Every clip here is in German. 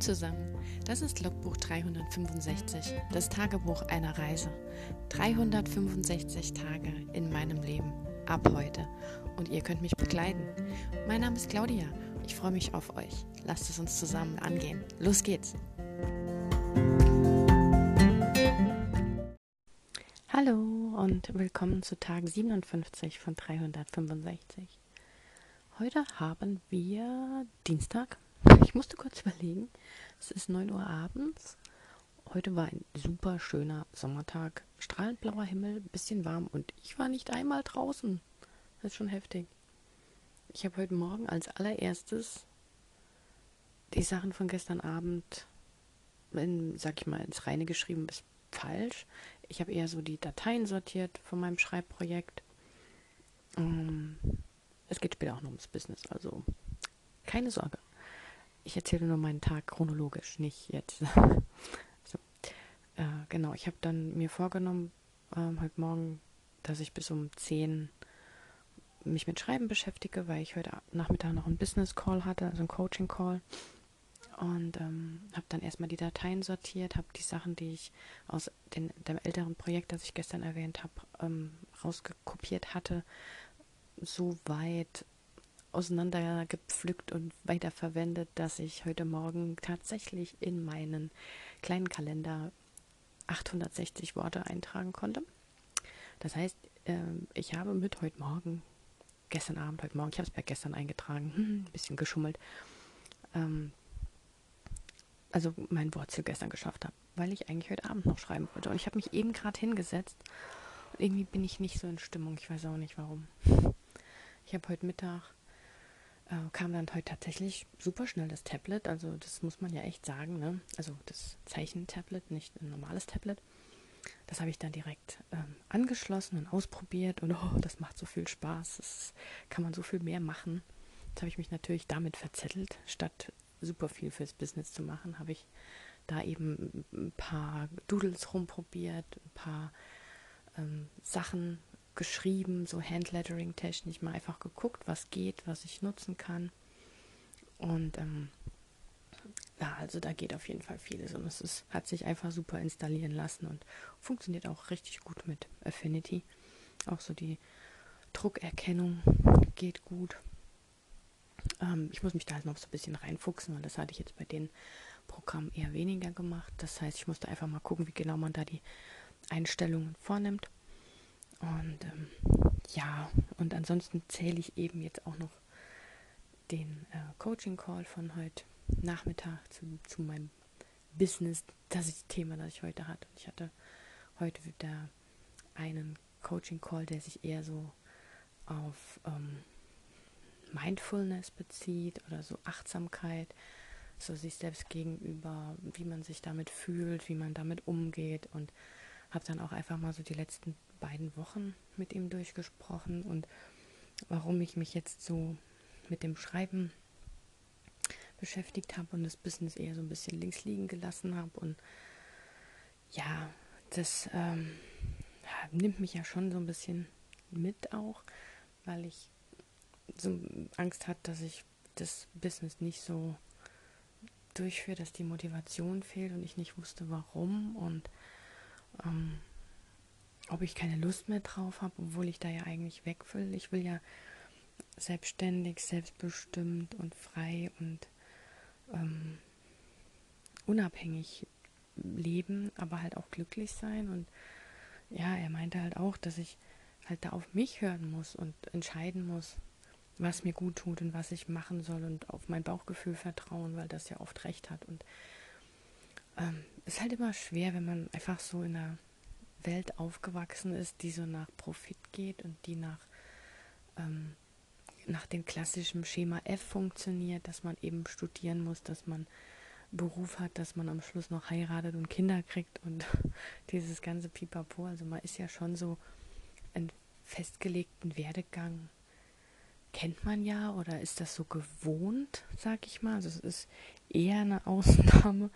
Zusammen, das ist Logbuch 365, das Tagebuch einer Reise. 365 Tage in meinem Leben, ab heute. Und ihr könnt mich begleiten. Mein Name ist Claudia, ich freue mich auf euch. Lasst es uns zusammen angehen. Los geht's! Hallo und willkommen zu Tag 57 von 365. Heute haben wir Dienstag, ich musste kurz überlegen. Es ist 9 Uhr abends. Heute war ein super schöner Sommertag. Strahlend blauer Himmel, bisschen warm und ich war nicht einmal draußen. Das ist schon heftig. Ich habe heute Morgen als allererstes die Sachen von gestern Abend, in, sag ich mal, ins Reine geschrieben, ist falsch. Ich habe eher so die Dateien sortiert von meinem Schreibprojekt. Ähm, es geht später auch noch ums Business, also keine Sorge ich erzähle nur meinen Tag chronologisch, nicht jetzt. so. Äh, genau, ich habe dann mir vorgenommen, ähm, heute Morgen, dass ich bis um 10 mich mit Schreiben beschäftige, weil ich heute Nachmittag noch einen Business Call hatte, also einen Coaching Call. Und ähm, habe dann erstmal die Dateien sortiert, habe die Sachen, die ich aus den, dem älteren Projekt, das ich gestern erwähnt habe, ähm, rausgekopiert hatte, so weit auseinandergepflückt und weiterverwendet, dass ich heute Morgen tatsächlich in meinen kleinen Kalender 860 Worte eintragen konnte. Das heißt, ähm, ich habe mit heute Morgen, gestern Abend, heute Morgen, ich habe es bei gestern eingetragen, ein bisschen geschummelt, ähm, also mein Wortziel gestern geschafft habe, weil ich eigentlich heute Abend noch schreiben wollte. Und ich habe mich eben gerade hingesetzt und irgendwie bin ich nicht so in Stimmung. Ich weiß auch nicht warum. Ich habe heute Mittag äh, kam dann heute tatsächlich super schnell das Tablet. Also das muss man ja echt sagen. Ne? Also das Zeichentablet, nicht ein normales Tablet. Das habe ich dann direkt ähm, angeschlossen und ausprobiert und oh, das macht so viel Spaß. Das kann man so viel mehr machen. Jetzt habe ich mich natürlich damit verzettelt. Statt super viel fürs Business zu machen, habe ich da eben ein paar Doodles rumprobiert, ein paar ähm, Sachen geschrieben, so Handlettering-technisch mal einfach geguckt, was geht, was ich nutzen kann. Und ähm, ja, also da geht auf jeden Fall vieles und es ist, hat sich einfach super installieren lassen und funktioniert auch richtig gut mit Affinity. Auch so die Druckerkennung geht gut. Ähm, ich muss mich da halt noch so ein bisschen reinfuchsen, weil das hatte ich jetzt bei den Programmen eher weniger gemacht. Das heißt, ich musste einfach mal gucken, wie genau man da die Einstellungen vornimmt. Und ähm, ja, und ansonsten zähle ich eben jetzt auch noch den äh, Coaching-Call von heute Nachmittag zu, zu meinem Business. Das das Thema, das ich heute hatte. Ich hatte heute wieder einen Coaching-Call, der sich eher so auf ähm, Mindfulness bezieht oder so Achtsamkeit, so sich selbst gegenüber, wie man sich damit fühlt, wie man damit umgeht und habe dann auch einfach mal so die letzten beiden Wochen mit ihm durchgesprochen und warum ich mich jetzt so mit dem Schreiben beschäftigt habe und das Business eher so ein bisschen links liegen gelassen habe. Und ja, das ähm, nimmt mich ja schon so ein bisschen mit auch, weil ich so Angst hatte, dass ich das Business nicht so durchführe, dass die Motivation fehlt und ich nicht wusste, warum. Und ähm, ob ich keine Lust mehr drauf habe, obwohl ich da ja eigentlich weg will. Ich will ja selbstständig, selbstbestimmt und frei und ähm, unabhängig leben, aber halt auch glücklich sein. Und ja, er meinte halt auch, dass ich halt da auf mich hören muss und entscheiden muss, was mir gut tut und was ich machen soll und auf mein Bauchgefühl vertrauen, weil das ja oft recht hat. Und ähm, ist halt immer schwer, wenn man einfach so in einer Welt aufgewachsen ist, die so nach Profit geht und die nach, ähm, nach dem klassischen Schema F funktioniert, dass man eben studieren muss, dass man Beruf hat, dass man am Schluss noch heiratet und Kinder kriegt und dieses ganze Pipapo. Also man ist ja schon so einen festgelegten Werdegang kennt man ja oder ist das so gewohnt, sag ich mal. Also es ist eher eine Ausnahme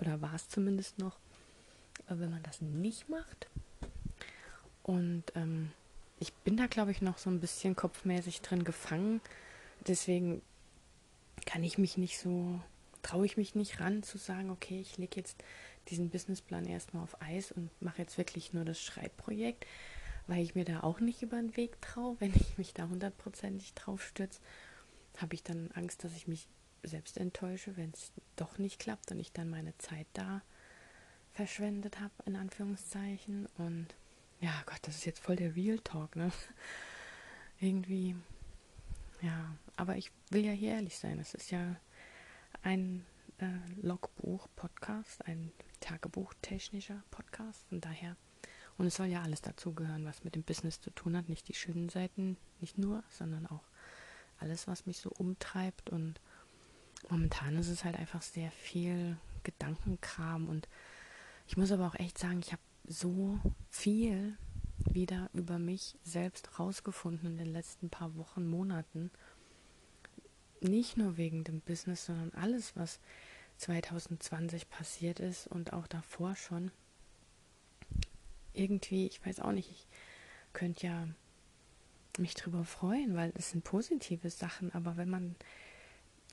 oder war es zumindest noch, wenn man das nicht macht. Und ähm, ich bin da, glaube ich, noch so ein bisschen kopfmäßig drin gefangen. Deswegen kann ich mich nicht so traue ich mich nicht ran zu sagen, okay, ich lege jetzt diesen Businessplan erstmal auf Eis und mache jetzt wirklich nur das Schreibprojekt, weil ich mir da auch nicht über den Weg traue. Wenn ich mich da hundertprozentig drauf stürze, habe ich dann Angst, dass ich mich selbst enttäusche, wenn es doch nicht klappt und ich dann meine Zeit da verschwendet habe, in Anführungszeichen. Und ja, Gott, das ist jetzt voll der Real Talk, ne? Irgendwie, ja, aber ich will ja hier ehrlich sein. Es ist ja ein äh, Logbuch-Podcast, ein Tagebuchtechnischer Podcast. Von daher, und es soll ja alles dazugehören, was mit dem Business zu tun hat. Nicht die schönen Seiten, nicht nur, sondern auch alles, was mich so umtreibt. Und momentan ist es halt einfach sehr viel Gedankenkram. Und ich muss aber auch echt sagen, ich habe so viel wieder über mich selbst rausgefunden in den letzten paar Wochen, Monaten nicht nur wegen dem Business, sondern alles, was 2020 passiert ist und auch davor schon. Irgendwie, ich weiß auch nicht, ich könnte ja mich drüber freuen, weil es sind positive Sachen, aber wenn man,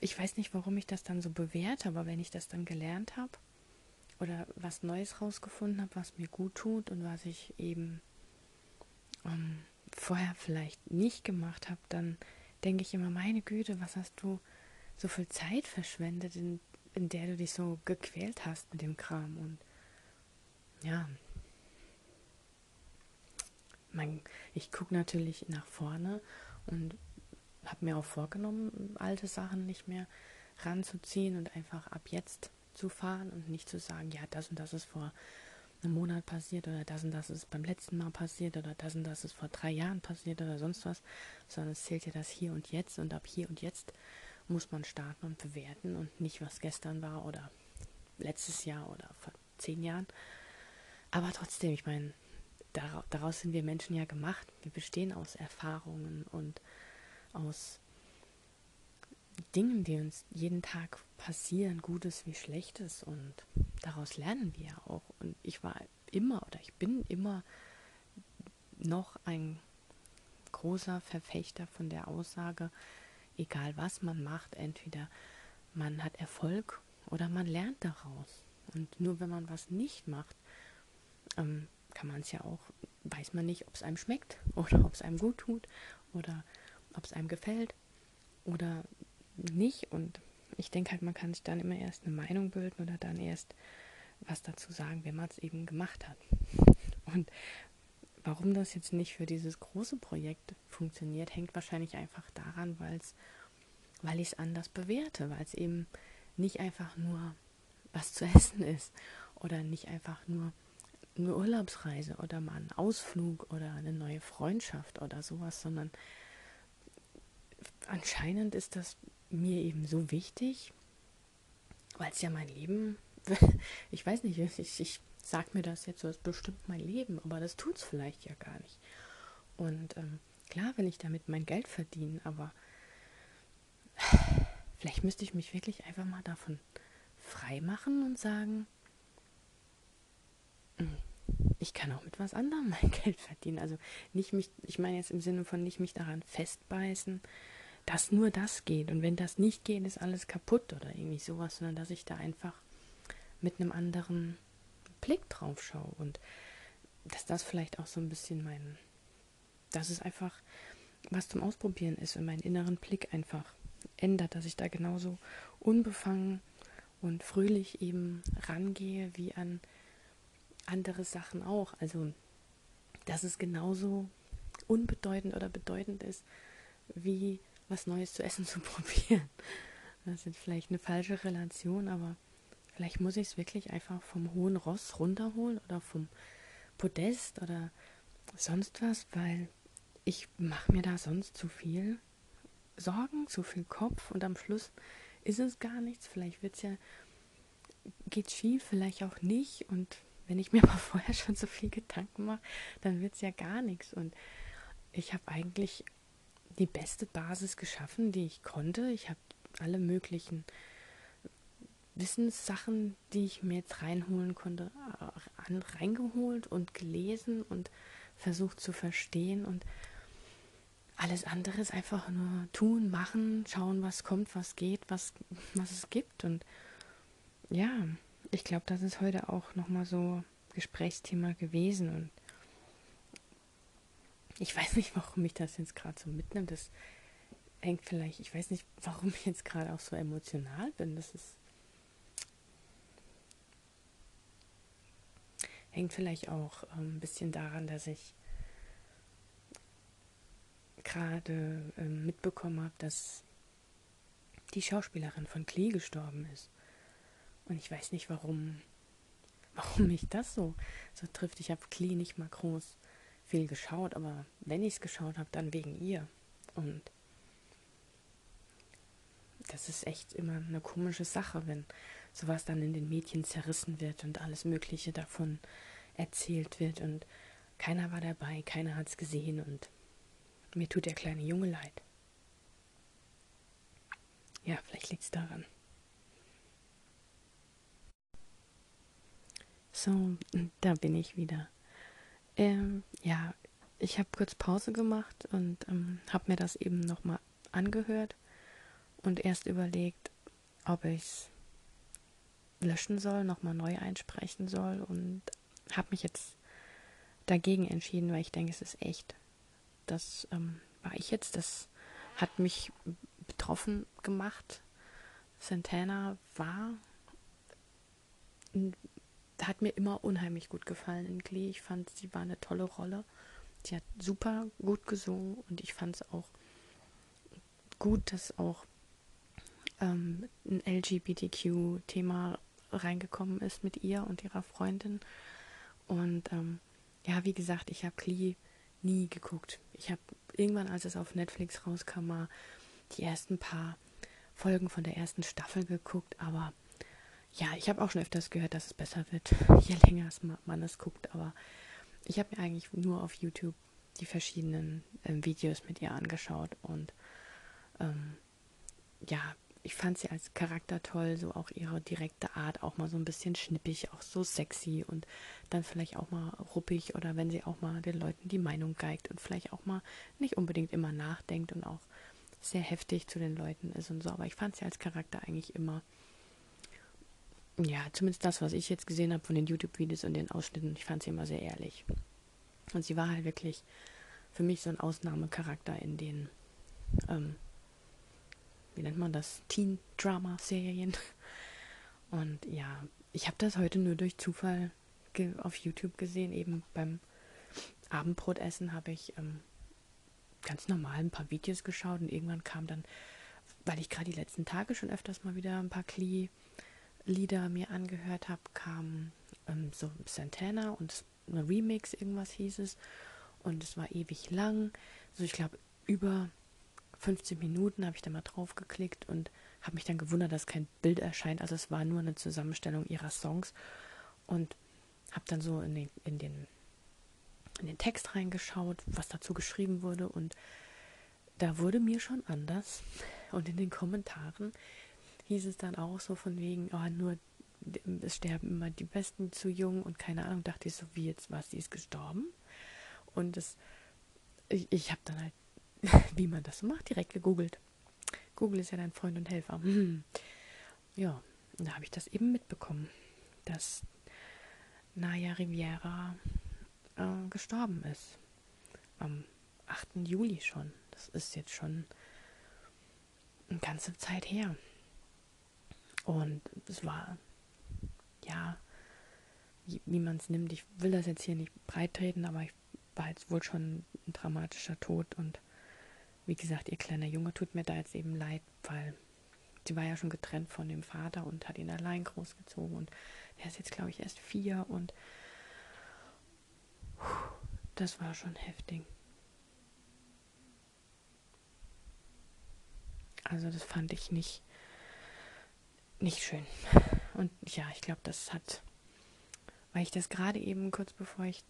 ich weiß nicht, warum ich das dann so bewerte, aber wenn ich das dann gelernt habe oder was Neues rausgefunden habe, was mir gut tut und was ich eben ähm, vorher vielleicht nicht gemacht habe, dann denke ich immer, meine Güte, was hast du so viel Zeit verschwendet, in, in der du dich so gequält hast mit dem Kram. Und ja, mein, ich gucke natürlich nach vorne und habe mir auch vorgenommen, alte Sachen nicht mehr ranzuziehen und einfach ab jetzt zu fahren und nicht zu sagen, ja, das und das ist vor einem Monat passiert oder das und das ist beim letzten Mal passiert oder das und das ist vor drei Jahren passiert oder sonst was, sondern es zählt ja das hier und jetzt und ab hier und jetzt muss man starten und bewerten und nicht was gestern war oder letztes Jahr oder vor zehn Jahren. Aber trotzdem, ich meine, daraus sind wir Menschen ja gemacht. Wir bestehen aus Erfahrungen und aus Dingen, die uns jeden Tag passieren, Gutes wie Schlechtes und daraus lernen wir auch. Und ich war immer oder ich bin immer noch ein großer Verfechter von der Aussage, egal was man macht, entweder man hat Erfolg oder man lernt daraus. Und nur wenn man was nicht macht, ähm, kann man es ja auch, weiß man nicht, ob es einem schmeckt oder ob es einem gut tut oder ob es einem gefällt oder nicht. Und ich denke halt, man kann sich dann immer erst eine Meinung bilden oder dann erst was dazu sagen, wenn man es eben gemacht hat. Und warum das jetzt nicht für dieses große Projekt funktioniert, hängt wahrscheinlich einfach daran, weil's, weil ich es anders bewerte, weil es eben nicht einfach nur was zu essen ist oder nicht einfach nur eine Urlaubsreise oder mal ein Ausflug oder eine neue Freundschaft oder sowas, sondern anscheinend ist das mir eben so wichtig, weil es ja mein Leben, ich weiß nicht, ich, ich sag mir das jetzt so, es bestimmt mein Leben, aber das tut es vielleicht ja gar nicht. Und ähm, klar will ich damit mein Geld verdienen, aber vielleicht müsste ich mich wirklich einfach mal davon frei machen und sagen, hm, ich kann auch mit was anderem mein Geld verdienen. Also nicht mich, ich meine jetzt im Sinne von nicht mich daran festbeißen, dass nur das geht. Und wenn das nicht geht, ist alles kaputt oder irgendwie sowas, sondern dass ich da einfach mit einem anderen Blick drauf schaue und dass das vielleicht auch so ein bisschen mein, dass es einfach was zum Ausprobieren ist und meinen inneren Blick einfach ändert, dass ich da genauso unbefangen und fröhlich eben rangehe wie an andere Sachen auch. Also, dass es genauso unbedeutend oder bedeutend ist, wie was Neues zu essen zu probieren. Das ist vielleicht eine falsche Relation, aber vielleicht muss ich es wirklich einfach vom hohen Ross runterholen oder vom Podest oder sonst was, weil ich mache mir da sonst zu viel Sorgen, zu viel Kopf und am Schluss ist es gar nichts. Vielleicht wird's ja geht schief, vielleicht auch nicht und wenn ich mir mal vorher schon so viel Gedanken mache, dann wird es ja gar nichts. Und ich habe eigentlich die beste Basis geschaffen, die ich konnte. Ich habe alle möglichen Wissenssachen, die ich mir jetzt reinholen konnte, an, reingeholt und gelesen und versucht zu verstehen. Und alles andere ist einfach nur tun, machen, schauen, was kommt, was geht, was, was es gibt. Und ja, ich glaube, das ist heute auch nochmal so Gesprächsthema gewesen. Und ich weiß nicht, warum mich das jetzt gerade so mitnimmt. Das hängt vielleicht, ich weiß nicht, warum ich jetzt gerade auch so emotional bin. Das ist. Hängt vielleicht auch ähm, ein bisschen daran, dass ich gerade ähm, mitbekommen habe, dass die Schauspielerin von Klee gestorben ist. Und ich weiß nicht, warum, warum mich das so, so trifft. Ich habe Klee nicht mal groß viel geschaut, aber wenn ich es geschaut habe, dann wegen ihr. Und das ist echt immer eine komische Sache, wenn sowas dann in den Medien zerrissen wird und alles Mögliche davon erzählt wird und keiner war dabei, keiner hat es gesehen und mir tut der kleine Junge leid. Ja, vielleicht liegt es daran. So, da bin ich wieder. Ähm, ja, ich habe kurz Pause gemacht und ähm, habe mir das eben nochmal angehört und erst überlegt, ob ich es löschen soll, nochmal neu einsprechen soll und habe mich jetzt dagegen entschieden, weil ich denke, es ist echt. Das ähm, war ich jetzt, das hat mich betroffen gemacht. Santana war, hat mir immer unheimlich gut gefallen in Glee. Ich fand, sie war eine tolle Rolle. Sie hat super gut gesungen und ich fand es auch gut, dass auch ähm, ein LGBTQ-Thema reingekommen ist mit ihr und ihrer Freundin. Und ähm, ja, wie gesagt, ich habe Glee nie geguckt. Ich habe irgendwann, als es auf Netflix rauskam, mal die ersten paar Folgen von der ersten Staffel geguckt, aber ja, ich habe auch schon öfters gehört, dass es besser wird, je länger man es guckt, aber ich habe mir eigentlich nur auf YouTube die verschiedenen äh, Videos mit ihr angeschaut und ähm, ja, ich fand sie als Charakter toll, so auch ihre direkte Art, auch mal so ein bisschen schnippig, auch so sexy und dann vielleicht auch mal ruppig oder wenn sie auch mal den Leuten die Meinung geigt und vielleicht auch mal nicht unbedingt immer nachdenkt und auch sehr heftig zu den Leuten ist und so. Aber ich fand sie als Charakter eigentlich immer, ja, zumindest das, was ich jetzt gesehen habe von den YouTube-Videos und den Ausschnitten, ich fand sie immer sehr ehrlich. Und sie war halt wirklich für mich so ein Ausnahmecharakter in den ähm, wie nennt man das, Teen-Drama-Serien. Und ja, ich habe das heute nur durch Zufall auf YouTube gesehen. Eben beim Abendbrotessen habe ich ähm, ganz normal ein paar Videos geschaut und irgendwann kam dann, weil ich gerade die letzten Tage schon öfters mal wieder ein paar Klee-Lieder mir angehört habe, kam ähm, so Santana und ein Remix, irgendwas hieß es. Und es war ewig lang. Also ich glaube, über 15 Minuten habe ich da mal drauf geklickt und habe mich dann gewundert, dass kein Bild erscheint. Also es war nur eine Zusammenstellung ihrer Songs und habe dann so in den, in den, in den Text reingeschaut, was dazu geschrieben wurde und da wurde mir schon anders. Und in den Kommentaren hieß es dann auch so von wegen, oh, nur es sterben immer die Besten zu jung und keine Ahnung, dachte ich so, wie jetzt war sie ist gestorben. Und das, ich, ich habe dann halt wie man das so macht, direkt gegoogelt. Google ist ja dein Freund und Helfer. Hm. Ja, da habe ich das eben mitbekommen, dass Naya Riviera äh, gestorben ist. Am 8. Juli schon. Das ist jetzt schon eine ganze Zeit her. Und es war, ja, wie, wie man es nimmt. Ich will das jetzt hier nicht breit treten, aber ich war jetzt wohl schon ein dramatischer Tod und wie gesagt, ihr kleiner Junge tut mir da jetzt eben leid, weil sie war ja schon getrennt von dem Vater und hat ihn allein großgezogen und er ist jetzt, glaube ich, erst vier und das war schon heftig. Also das fand ich nicht, nicht schön. Und ja, ich glaube, das hat, weil ich das gerade eben kurz bevor ich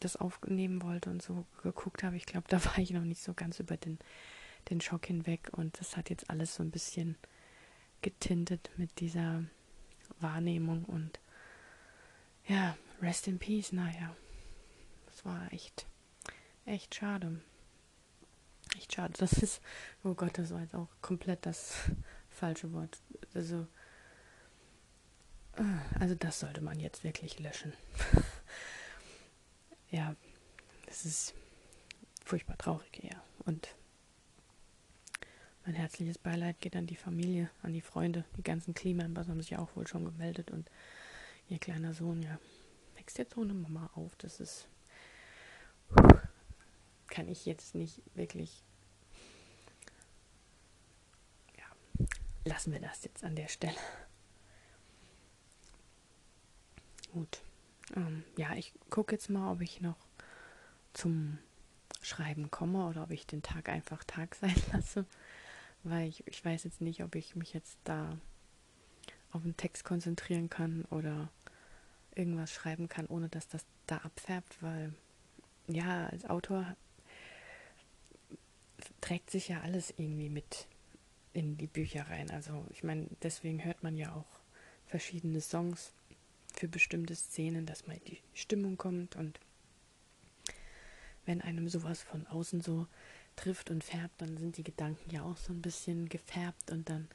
das aufnehmen wollte und so geguckt habe, ich glaube, da war ich noch nicht so ganz über den, den Schock hinweg und das hat jetzt alles so ein bisschen getintet mit dieser Wahrnehmung und ja, rest in peace, naja. Das war echt, echt schade. echt schade. Das ist, oh Gott, das war jetzt auch komplett das falsche Wort. Also, also das sollte man jetzt wirklich löschen. ja, das ist furchtbar traurig eher. Und mein herzliches Beileid geht an die Familie, an die Freunde. Die ganzen Klimambers haben sich ja auch wohl schon gemeldet und ihr kleiner Sohn, ja, wächst jetzt ohne Mama auf. Das ist, kann ich jetzt nicht wirklich, lassen wir das jetzt an der Stelle. Gut. Ähm, ja, ich gucke jetzt mal, ob ich noch zum Schreiben komme oder ob ich den Tag einfach Tag sein lasse weil ich, ich weiß jetzt nicht, ob ich mich jetzt da auf den Text konzentrieren kann oder irgendwas schreiben kann, ohne dass das da abfärbt, weil ja, als Autor trägt sich ja alles irgendwie mit in die Bücher rein. Also ich meine, deswegen hört man ja auch verschiedene Songs für bestimmte Szenen, dass mal die Stimmung kommt und wenn einem sowas von außen so trifft und färbt, dann sind die Gedanken ja auch so ein bisschen gefärbt und dann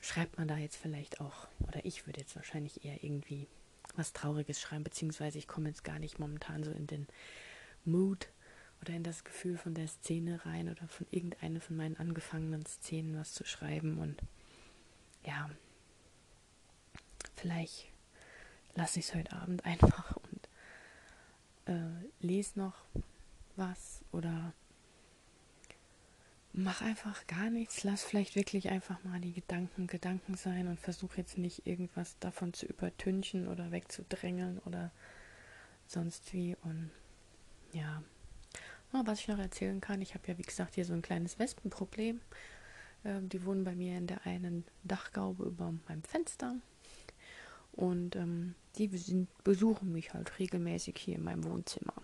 schreibt man da jetzt vielleicht auch, oder ich würde jetzt wahrscheinlich eher irgendwie was Trauriges schreiben, beziehungsweise ich komme jetzt gar nicht momentan so in den Mood oder in das Gefühl von der Szene rein oder von irgendeiner von meinen angefangenen Szenen was zu schreiben und ja, vielleicht lasse ich es heute Abend einfach und äh, lese noch was oder mach einfach gar nichts, lass vielleicht wirklich einfach mal die Gedanken Gedanken sein und versuch jetzt nicht irgendwas davon zu übertünchen oder wegzudrängeln oder sonst wie. Und ja, was ich noch erzählen kann, ich habe ja wie gesagt hier so ein kleines Wespenproblem. Ähm, die wohnen bei mir in der einen Dachgaube über meinem Fenster. Und ähm, die besuchen mich halt regelmäßig hier in meinem Wohnzimmer.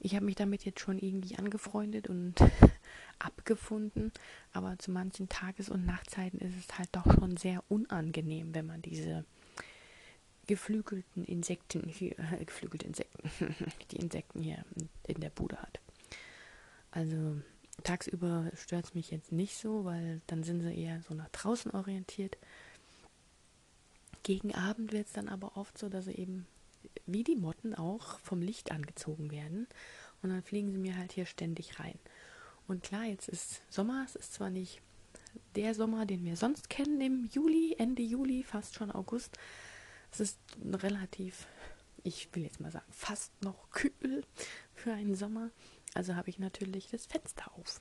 Ich habe mich damit jetzt schon irgendwie angefreundet und abgefunden, aber zu manchen Tages- und Nachtzeiten ist es halt doch schon sehr unangenehm, wenn man diese geflügelten Insekten hier, geflügelte Insekten, die Insekten hier in der Bude hat. Also tagsüber stört es mich jetzt nicht so, weil dann sind sie eher so nach draußen orientiert. Gegen Abend wird es dann aber oft so, dass sie eben wie die Motten auch vom Licht angezogen werden und dann fliegen sie mir halt hier ständig rein. Und klar, jetzt ist Sommer, es ist zwar nicht der Sommer, den wir sonst kennen im Juli, Ende Juli, fast schon August. Es ist relativ, ich will jetzt mal sagen, fast noch kühl für einen Sommer. Also habe ich natürlich das Fenster auf.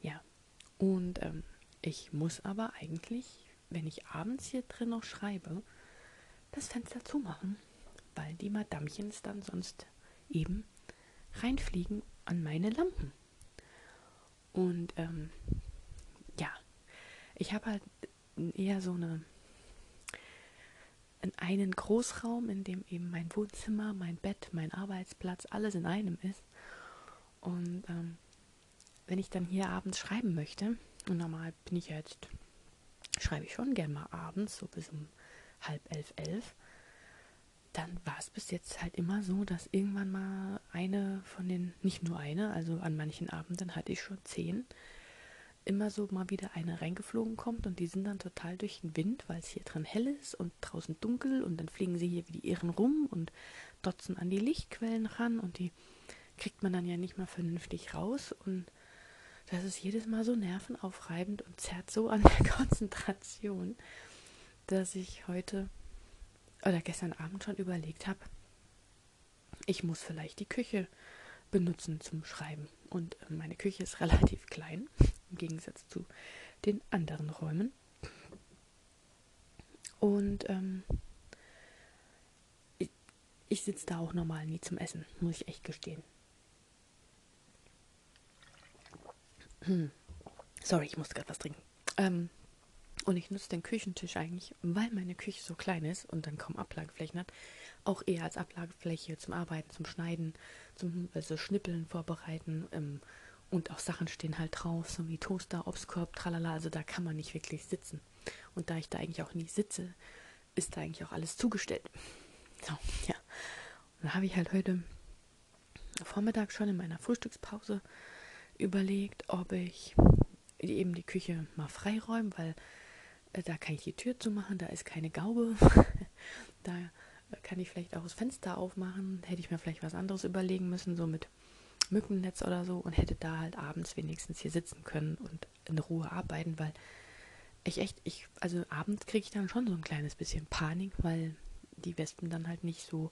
Ja, und ähm, ich muss aber eigentlich, wenn ich abends hier drin noch schreibe, das Fenster zumachen, weil die Madamchens dann sonst eben reinfliegen an meine Lampen. Und ähm, ja, ich habe halt eher so eine einen Großraum, in dem eben mein Wohnzimmer, mein Bett, mein Arbeitsplatz, alles in einem ist. Und ähm, wenn ich dann hier abends schreiben möchte, und normal bin ich jetzt, schreibe ich schon gern mal abends, so bis um halb elf, elf, dann war es bis jetzt halt immer so, dass irgendwann mal eine von den, nicht nur eine, also an manchen Abenden hatte ich schon zehn, immer so mal wieder eine reingeflogen kommt und die sind dann total durch den Wind, weil es hier drin hell ist und draußen dunkel und dann fliegen sie hier wie die Irren rum und dotzen an die Lichtquellen ran und die kriegt man dann ja nicht mal vernünftig raus und das ist jedes Mal so nervenaufreibend und zerrt so an der Konzentration, dass ich heute oder gestern Abend schon überlegt habe, ich muss vielleicht die Küche benutzen zum Schreiben. Und äh, meine Küche ist relativ klein, im Gegensatz zu den anderen Räumen. Und ähm, ich, ich sitze da auch normal nie zum Essen, muss ich echt gestehen. Hm. Sorry, ich musste gerade was trinken. Ähm, und ich nutze den Küchentisch eigentlich, weil meine Küche so klein ist und dann kaum Ablageflächen hat, auch eher als Ablagefläche zum Arbeiten, zum Schneiden, zum also Schnippeln vorbereiten. Ähm, und auch Sachen stehen halt drauf, so wie Toaster, Obstkorb, tralala. Also da kann man nicht wirklich sitzen. Und da ich da eigentlich auch nie sitze, ist da eigentlich auch alles zugestellt. So, ja. Und da habe ich halt heute Vormittag schon in meiner Frühstückspause überlegt, ob ich eben die Küche mal freiräume, weil äh, da kann ich die Tür zumachen, da ist keine Gaube. da kann ich vielleicht auch das Fenster aufmachen. Hätte ich mir vielleicht was anderes überlegen müssen, so mit Mückennetz oder so und hätte da halt abends wenigstens hier sitzen können und in Ruhe arbeiten, weil ich echt, ich, also abends kriege ich dann schon so ein kleines bisschen Panik, weil die Wespen dann halt nicht so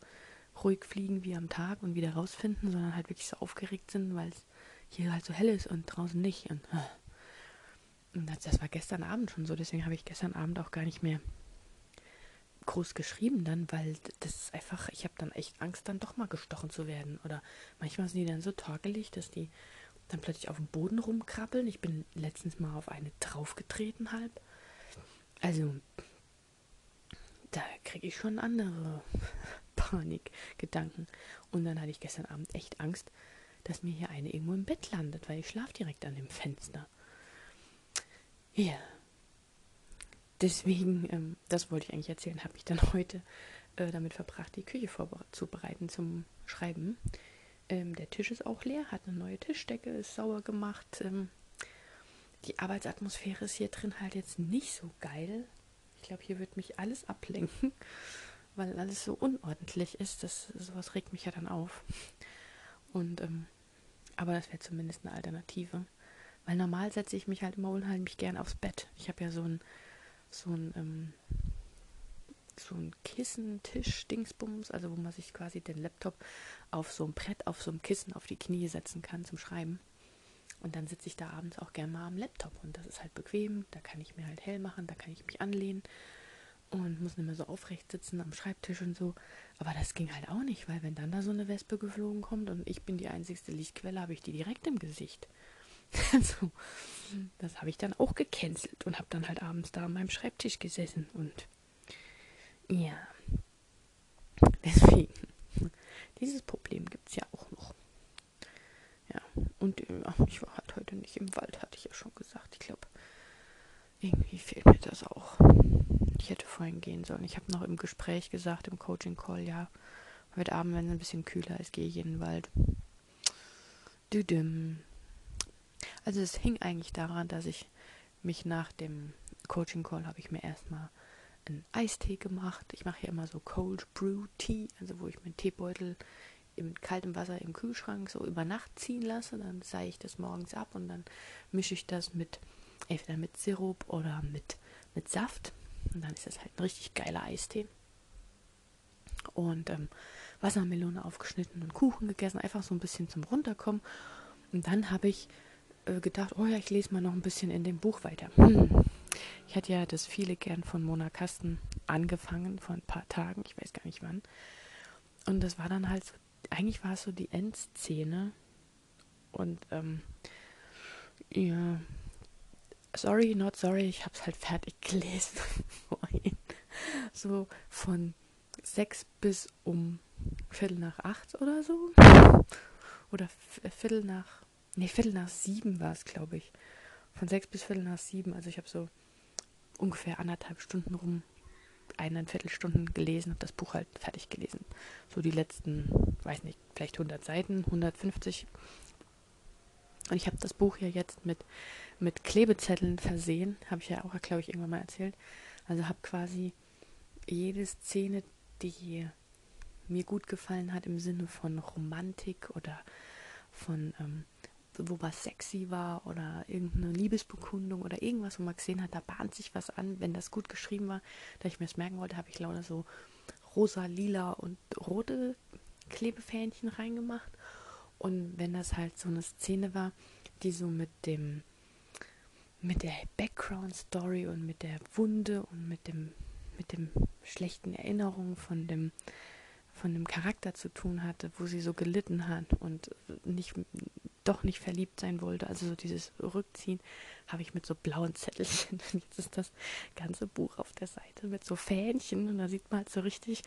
ruhig fliegen wie am Tag und wieder rausfinden, sondern halt wirklich so aufgeregt sind, weil es hier halt so hell ist und draußen nicht. Und, äh. und das, das war gestern Abend schon so, deswegen habe ich gestern Abend auch gar nicht mehr groß geschrieben dann, weil das ist einfach, ich habe dann echt Angst, dann doch mal gestochen zu werden. Oder manchmal sind die dann so torkelig, dass die dann plötzlich auf dem Boden rumkrabbeln. Ich bin letztens mal auf eine draufgetreten halb. Also, da kriege ich schon andere Panikgedanken. Und dann hatte ich gestern Abend echt Angst, dass mir hier eine irgendwo im Bett landet, weil ich schlafe direkt an dem Fenster. Ja. Deswegen, ähm, das wollte ich eigentlich erzählen, habe ich dann heute äh, damit verbracht, die Küche vorzubereiten zum Schreiben. Ähm, der Tisch ist auch leer, hat eine neue Tischdecke, ist sauber gemacht. Ähm, die Arbeitsatmosphäre ist hier drin halt jetzt nicht so geil. Ich glaube, hier wird mich alles ablenken, weil alles so unordentlich ist. Das, sowas regt mich ja dann auf. Und, ähm, aber das wäre zumindest eine Alternative. Weil normal setze ich mich halt immer unheimlich gern aufs Bett. Ich habe ja so ein, so ein, ähm, so ein Kissen, Tisch, Dingsbums, also wo man sich quasi den Laptop auf so ein Brett, auf so einem Kissen auf die Knie setzen kann zum Schreiben. Und dann sitze ich da abends auch gerne mal am Laptop und das ist halt bequem, da kann ich mir halt hell machen, da kann ich mich anlehnen und muss nicht mehr so aufrecht sitzen am Schreibtisch und so. Aber das ging halt auch nicht, weil wenn dann da so eine Wespe geflogen kommt und ich bin die einzigste Lichtquelle, habe ich die direkt im Gesicht. also, das habe ich dann auch gecancelt und habe dann halt abends da an meinem Schreibtisch gesessen und ja. Deswegen. Dieses Problem gibt es ja auch noch. Ja, und äh, ich war halt heute nicht im Wald, hatte ich ja schon gesagt. Ich glaube, irgendwie fehlt mir das auch. Ich hätte vorhin gehen sollen. Ich habe noch im Gespräch gesagt, im Coaching-Call, ja, heute Abend, wenn es ein bisschen kühler ist, gehe ich in den Wald. Düdüm. Also es hing eigentlich daran, dass ich mich nach dem Coaching-Call habe ich mir erstmal einen Eistee gemacht. Ich mache hier immer so Cold Brew Tea, also wo ich meinen Teebeutel mit kaltem Wasser im Kühlschrank so über Nacht ziehen lasse. Dann seihe ich das morgens ab und dann mische ich das mit entweder mit Sirup oder mit, mit Saft. Und dann ist das halt ein richtig geiler Eistee. Und ähm, Wassermelone aufgeschnitten und Kuchen gegessen, einfach so ein bisschen zum Runterkommen. Und dann habe ich äh, gedacht, oh ja, ich lese mal noch ein bisschen in dem Buch weiter. Hm. Ich hatte ja das viele gern von Mona Kasten angefangen, vor ein paar Tagen, ich weiß gar nicht wann. Und das war dann halt so, eigentlich war es so die Endszene. Und ähm, ja, sorry, not sorry, ich habe es halt fertig gelesen. So von sechs bis um Viertel nach acht oder so. Oder Viertel nach, nee, Viertel nach sieben war es, glaube ich. Von sechs bis Viertel nach sieben. Also ich habe so ungefähr anderthalb Stunden rum, eineinviertel Stunden gelesen, habe das Buch halt fertig gelesen. So die letzten, weiß nicht, vielleicht 100 Seiten, 150. Und ich habe das Buch ja jetzt mit, mit Klebezetteln versehen, habe ich ja auch, glaube ich, irgendwann mal erzählt. Also habe quasi jede Szene, die mir gut gefallen hat im Sinne von Romantik oder von ähm, wo was sexy war oder irgendeine Liebesbekundung oder irgendwas, wo man gesehen hat, da bahnt sich was an, wenn das gut geschrieben war, da ich mir es merken wollte, habe ich lauter so rosa, lila und rote Klebefähnchen reingemacht. Und wenn das halt so eine Szene war, die so mit dem mit der Background Story und mit der Wunde und mit dem mit dem schlechten Erinnerungen von dem von dem Charakter zu tun hatte, wo sie so gelitten hat und nicht doch nicht verliebt sein wollte, also so dieses Rückziehen, habe ich mit so blauen Zettelchen. Und jetzt ist das ganze Buch auf der Seite mit so Fähnchen und da sieht man halt so richtig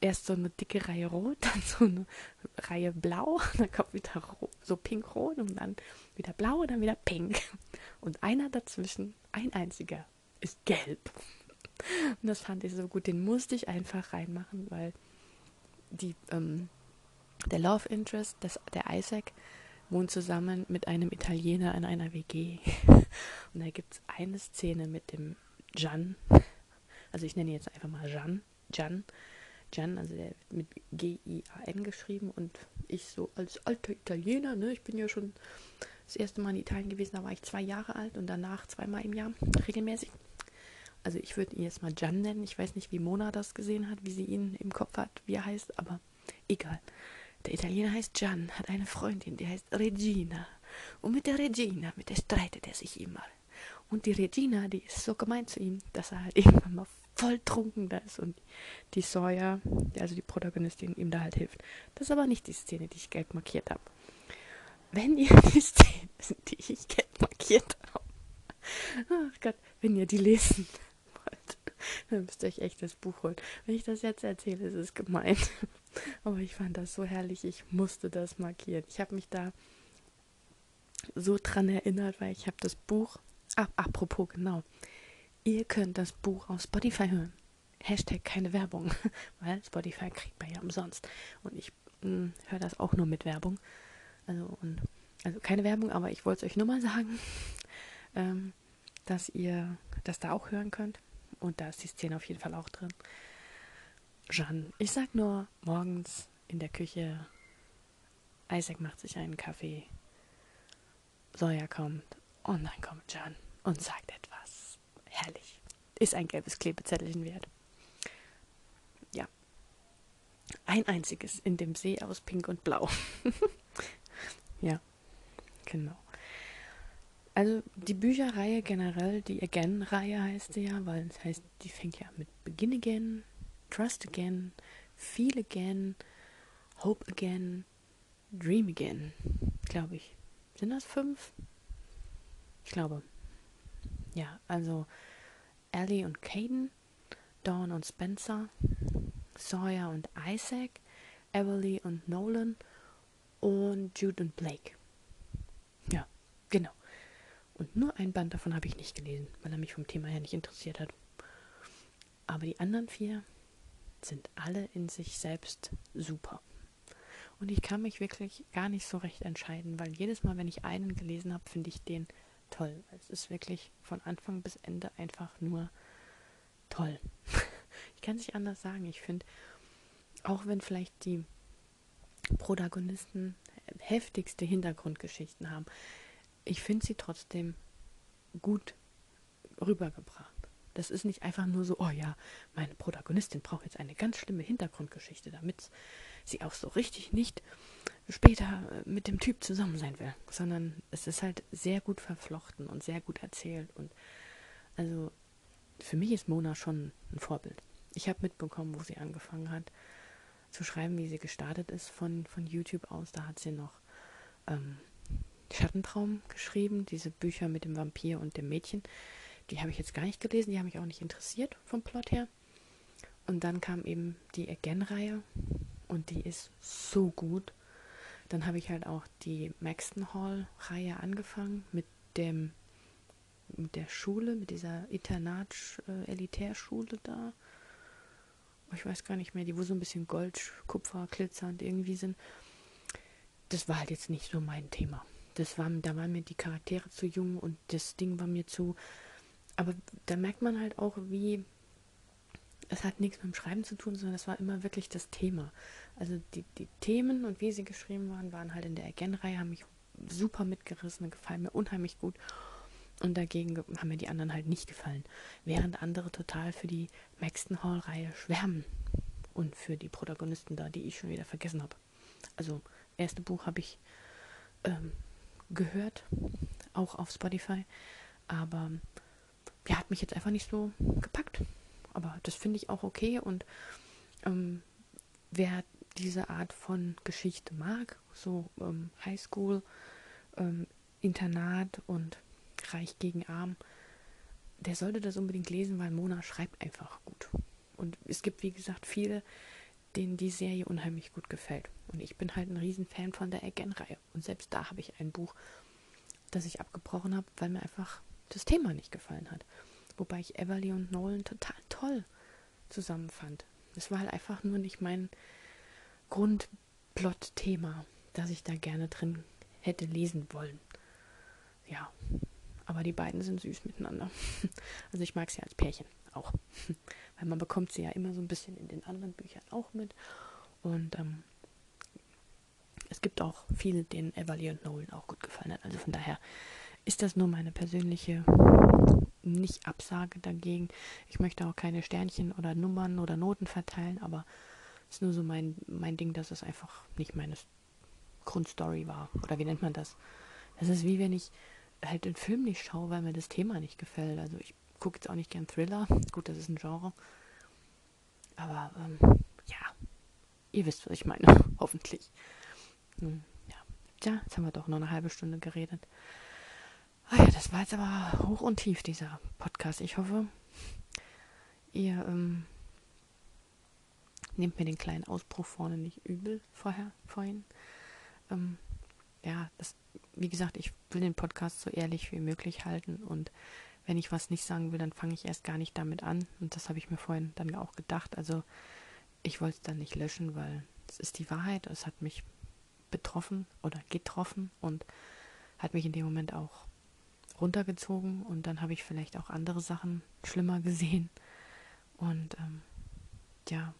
erst so eine dicke Reihe rot, dann so eine Reihe blau, dann kommt wieder so pink-rot und dann wieder blau und dann wieder pink. Und einer dazwischen, ein einziger, ist gelb. Und das fand ich so gut, den musste ich einfach reinmachen, weil die, ähm, der Love Interest, das, der Isaac, wohnt zusammen mit einem Italiener in einer WG. Und da gibt es eine Szene mit dem Gian. Also ich nenne jetzt einfach mal Gian. Gian. Gian, also der wird mit G-I-A-N geschrieben und ich so als alter Italiener, ne, ich bin ja schon das erste Mal in Italien gewesen, da war ich zwei Jahre alt und danach zweimal im Jahr regelmäßig. Also ich würde ihn jetzt mal Gian nennen. Ich weiß nicht, wie Mona das gesehen hat, wie sie ihn im Kopf hat, wie er heißt, aber egal. Der Italiener heißt Gian, hat eine Freundin, die heißt Regina. Und mit der Regina, mit der streitet er sich immer. Und die Regina, die ist so gemein zu ihm, dass er halt irgendwann mal voll trunken da ist und die Sawyer, also die Protagonistin, ihm da halt hilft. Das ist aber nicht die Szene, die ich gelb markiert habe. Wenn ihr die Szene, die ich gelb markiert habe, ach Gott, wenn ihr die lesen wollt, dann müsst ihr euch echt das Buch holen. Wenn ich das jetzt erzähle, ist es gemein. Aber ich fand das so herrlich, ich musste das markieren. Ich habe mich da so dran erinnert, weil ich habe das Buch, ach, apropos genau, ihr könnt das Buch auf Spotify hören. Hashtag keine Werbung, weil Spotify kriegt man ja umsonst. Und ich hm, höre das auch nur mit Werbung. Also, und, also keine Werbung, aber ich wollte es euch nur mal sagen, ähm, dass ihr das da auch hören könnt. Und da ist die Szene auf jeden Fall auch drin. Jeanne, ich sag nur morgens in der Küche, Isaac macht sich einen Kaffee, Sawyer kommt und dann kommt Jeanne und sagt etwas. Herrlich. Ist ein gelbes Klebezettelchen wert. Ja. Ein einziges in dem See aus Pink und Blau. ja, genau. Also die Bücherreihe generell, die Again-Reihe heißt sie ja, weil es heißt, die fängt ja mit Begin Again, Trust Again, Feel Again, Hope Again, Dream Again, glaube ich. Sind das fünf? Ich glaube. Ja, also Ellie und Caden, Dawn und Spencer, Sawyer und Isaac, Everly und Nolan und Jude und Blake. Ja, genau. Und nur ein Band davon habe ich nicht gelesen, weil er mich vom Thema her nicht interessiert hat. Aber die anderen vier sind alle in sich selbst super. Und ich kann mich wirklich gar nicht so recht entscheiden, weil jedes Mal, wenn ich einen gelesen habe, finde ich den toll. Es ist wirklich von Anfang bis Ende einfach nur toll. ich kann es nicht anders sagen. Ich finde, auch wenn vielleicht die Protagonisten heftigste Hintergrundgeschichten haben, ich finde sie trotzdem gut rübergebracht. Das ist nicht einfach nur so, oh ja, meine Protagonistin braucht jetzt eine ganz schlimme Hintergrundgeschichte, damit sie auch so richtig nicht später äh, mit dem Typ zusammen sein will, sondern es ist halt sehr gut verflochten und sehr gut erzählt und also für mich ist Mona schon ein Vorbild. Ich habe mitbekommen, wo sie angefangen hat zu schreiben, wie sie gestartet ist von, von YouTube aus. Da hat sie noch ähm, Schattentraum geschrieben, diese Bücher mit dem Vampir und dem Mädchen. Die habe ich jetzt gar nicht gelesen, die haben mich auch nicht interessiert vom Plot her. Und dann kam eben die Again-Reihe und die ist so gut. Dann habe ich halt auch die Maxton Hall-Reihe angefangen mit dem mit der Schule, mit dieser Internat-Elitärschule da. Ich weiß gar nicht mehr, die wo so ein bisschen Gold, Kupfer, glitzernd irgendwie sind. Das war halt jetzt nicht so mein Thema. Das war, da waren mir die Charaktere zu jung und das Ding war mir zu. Aber da merkt man halt auch, wie es hat nichts mit dem Schreiben zu tun, sondern es war immer wirklich das Thema. Also die, die Themen und wie sie geschrieben waren, waren halt in der Again-Reihe, haben mich super mitgerissen, gefallen mir unheimlich gut. Und dagegen haben mir die anderen halt nicht gefallen. Während andere total für die Maxton Hall-Reihe schwärmen. Und für die Protagonisten da, die ich schon wieder vergessen habe. Also, erste Buch habe ich ähm, gehört, auch auf Spotify. Aber ja, hat mich jetzt einfach nicht so gepackt. Aber das finde ich auch okay. Und ähm, wer diese Art von Geschichte mag, so ähm, Highschool, ähm, Internat und Reich gegen Arm, der sollte das unbedingt lesen, weil Mona schreibt einfach gut. Und es gibt, wie gesagt, viele, denen die Serie unheimlich gut gefällt. Und ich bin halt ein Riesenfan von der Again-Reihe. Und selbst da habe ich ein Buch, das ich abgebrochen habe, weil mir einfach das Thema nicht gefallen hat. Wobei ich Everly und Nolan total toll zusammenfand. Es war halt einfach nur nicht mein Grundplot-Thema, das ich da gerne drin hätte lesen wollen. Ja, aber die beiden sind süß miteinander. Also ich mag sie als Pärchen auch. Weil man bekommt sie ja immer so ein bisschen in den anderen Büchern auch mit. Und ähm, es gibt auch viele, denen Everly und Nolan auch gut gefallen hat. Also von daher ist das nur meine persönliche Nicht-Absage dagegen. Ich möchte auch keine Sternchen oder Nummern oder Noten verteilen, aber es ist nur so mein, mein Ding, dass es einfach nicht meine Grundstory war. Oder wie nennt man das? Das ist wie wenn ich halt den Film nicht schaue, weil mir das Thema nicht gefällt. Also ich gucke jetzt auch nicht gern Thriller. Gut, das ist ein Genre. Aber ähm, ja, ihr wisst, was ich meine. Hoffentlich. Hm, ja. Tja, jetzt haben wir doch noch eine halbe Stunde geredet. Ah ja, das war jetzt aber hoch und tief, dieser Podcast. Ich hoffe, ihr ähm, nehmt mir den kleinen Ausbruch vorne nicht übel vorher, vorhin. Ähm, ja, das, wie gesagt, ich will den Podcast so ehrlich wie möglich halten und wenn ich was nicht sagen will, dann fange ich erst gar nicht damit an. Und das habe ich mir vorhin dann auch gedacht. Also ich wollte es dann nicht löschen, weil es ist die Wahrheit. Es hat mich betroffen oder getroffen und hat mich in dem Moment auch runtergezogen. Und dann habe ich vielleicht auch andere Sachen schlimmer gesehen. Und ähm, ja,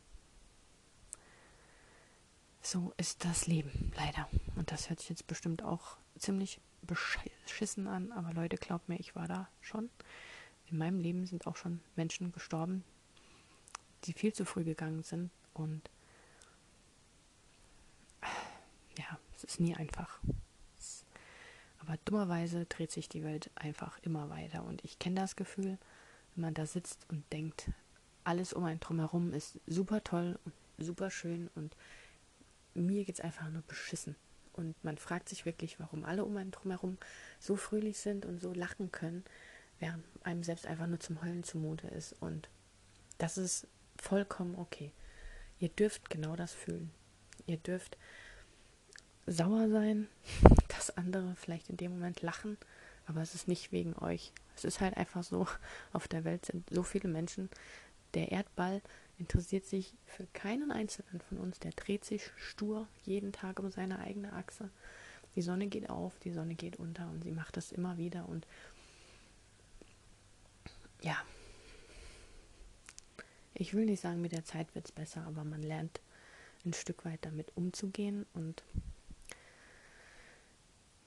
so ist das Leben, leider. Und das hört sich jetzt bestimmt auch ziemlich beschissen an, aber Leute, glaubt mir, ich war da schon. In meinem Leben sind auch schon Menschen gestorben, die viel zu früh gegangen sind. Und ja, es ist nie einfach. Aber dummerweise dreht sich die Welt einfach immer weiter. Und ich kenne das Gefühl, wenn man da sitzt und denkt, alles um einen drumherum ist super toll und super schön und mir geht es einfach nur beschissen. Und man fragt sich wirklich, warum alle um einen drumherum so fröhlich sind und so lachen können, während einem selbst einfach nur zum Heulen zumute ist. Und das ist vollkommen okay. Ihr dürft genau das fühlen. Ihr dürft sauer sein, dass andere vielleicht in dem Moment lachen, aber es ist nicht wegen euch. Es ist halt einfach so, auf der Welt sind so viele Menschen. Der Erdball interessiert sich für keinen einzelnen von uns. Der dreht sich stur jeden Tag um seine eigene Achse. Die Sonne geht auf, die Sonne geht unter und sie macht das immer wieder. Und ja, ich will nicht sagen, mit der Zeit wird es besser, aber man lernt ein Stück weit damit umzugehen und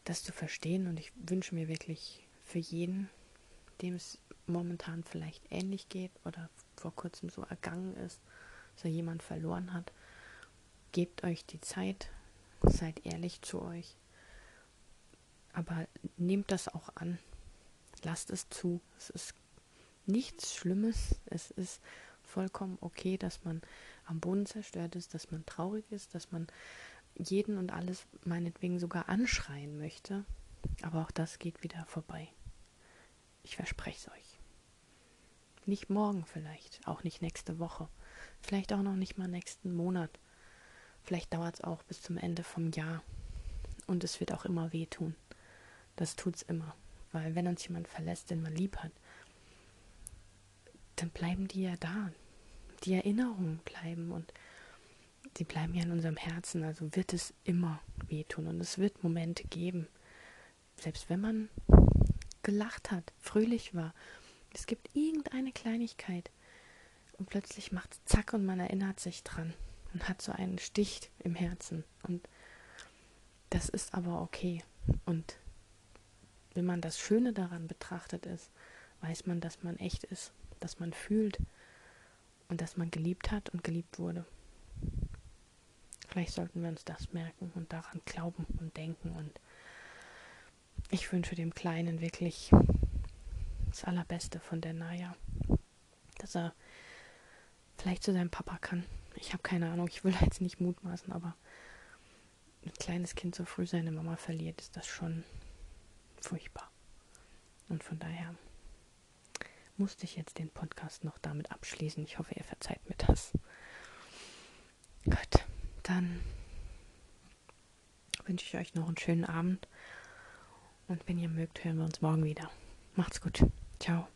das zu verstehen. Und ich wünsche mir wirklich für jeden, dem es momentan vielleicht ähnlich geht oder vor kurzem so ergangen ist, dass er jemand verloren hat. Gebt euch die Zeit, seid ehrlich zu euch, aber nehmt das auch an. Lasst es zu. Es ist nichts Schlimmes. Es ist vollkommen okay, dass man am Boden zerstört ist, dass man traurig ist, dass man jeden und alles meinetwegen sogar anschreien möchte. Aber auch das geht wieder vorbei. Ich verspreche es euch. Nicht morgen vielleicht, auch nicht nächste Woche, vielleicht auch noch nicht mal nächsten Monat. Vielleicht dauert es auch bis zum Ende vom Jahr. Und es wird auch immer wehtun. Das tut's immer. Weil wenn uns jemand verlässt, den man lieb hat, dann bleiben die ja da. Die Erinnerungen bleiben und die bleiben ja in unserem Herzen. Also wird es immer wehtun. Und es wird Momente geben. Selbst wenn man gelacht hat, fröhlich war es gibt irgendeine Kleinigkeit und plötzlich macht es zack und man erinnert sich dran und hat so einen Stich im Herzen. Und das ist aber okay. Und wenn man das Schöne daran betrachtet ist, weiß man, dass man echt ist, dass man fühlt und dass man geliebt hat und geliebt wurde. Vielleicht sollten wir uns das merken und daran glauben und denken. Und ich wünsche dem Kleinen wirklich das Allerbeste von der Naya. Dass er vielleicht zu seinem Papa kann. Ich habe keine Ahnung, ich will jetzt nicht mutmaßen, aber ein kleines Kind so früh seine Mama verliert, ist das schon furchtbar. Und von daher musste ich jetzt den Podcast noch damit abschließen. Ich hoffe, ihr verzeiht mir das. Gut, dann wünsche ich euch noch einen schönen Abend. Und wenn ihr mögt, hören wir uns morgen wieder. Macht's gut. Ciao.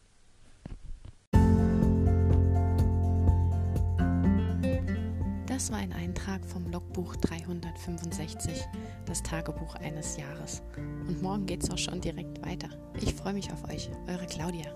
Das war ein Eintrag vom Logbuch 365, das Tagebuch eines Jahres. Und morgen geht's auch schon direkt weiter. Ich freue mich auf euch, eure Claudia.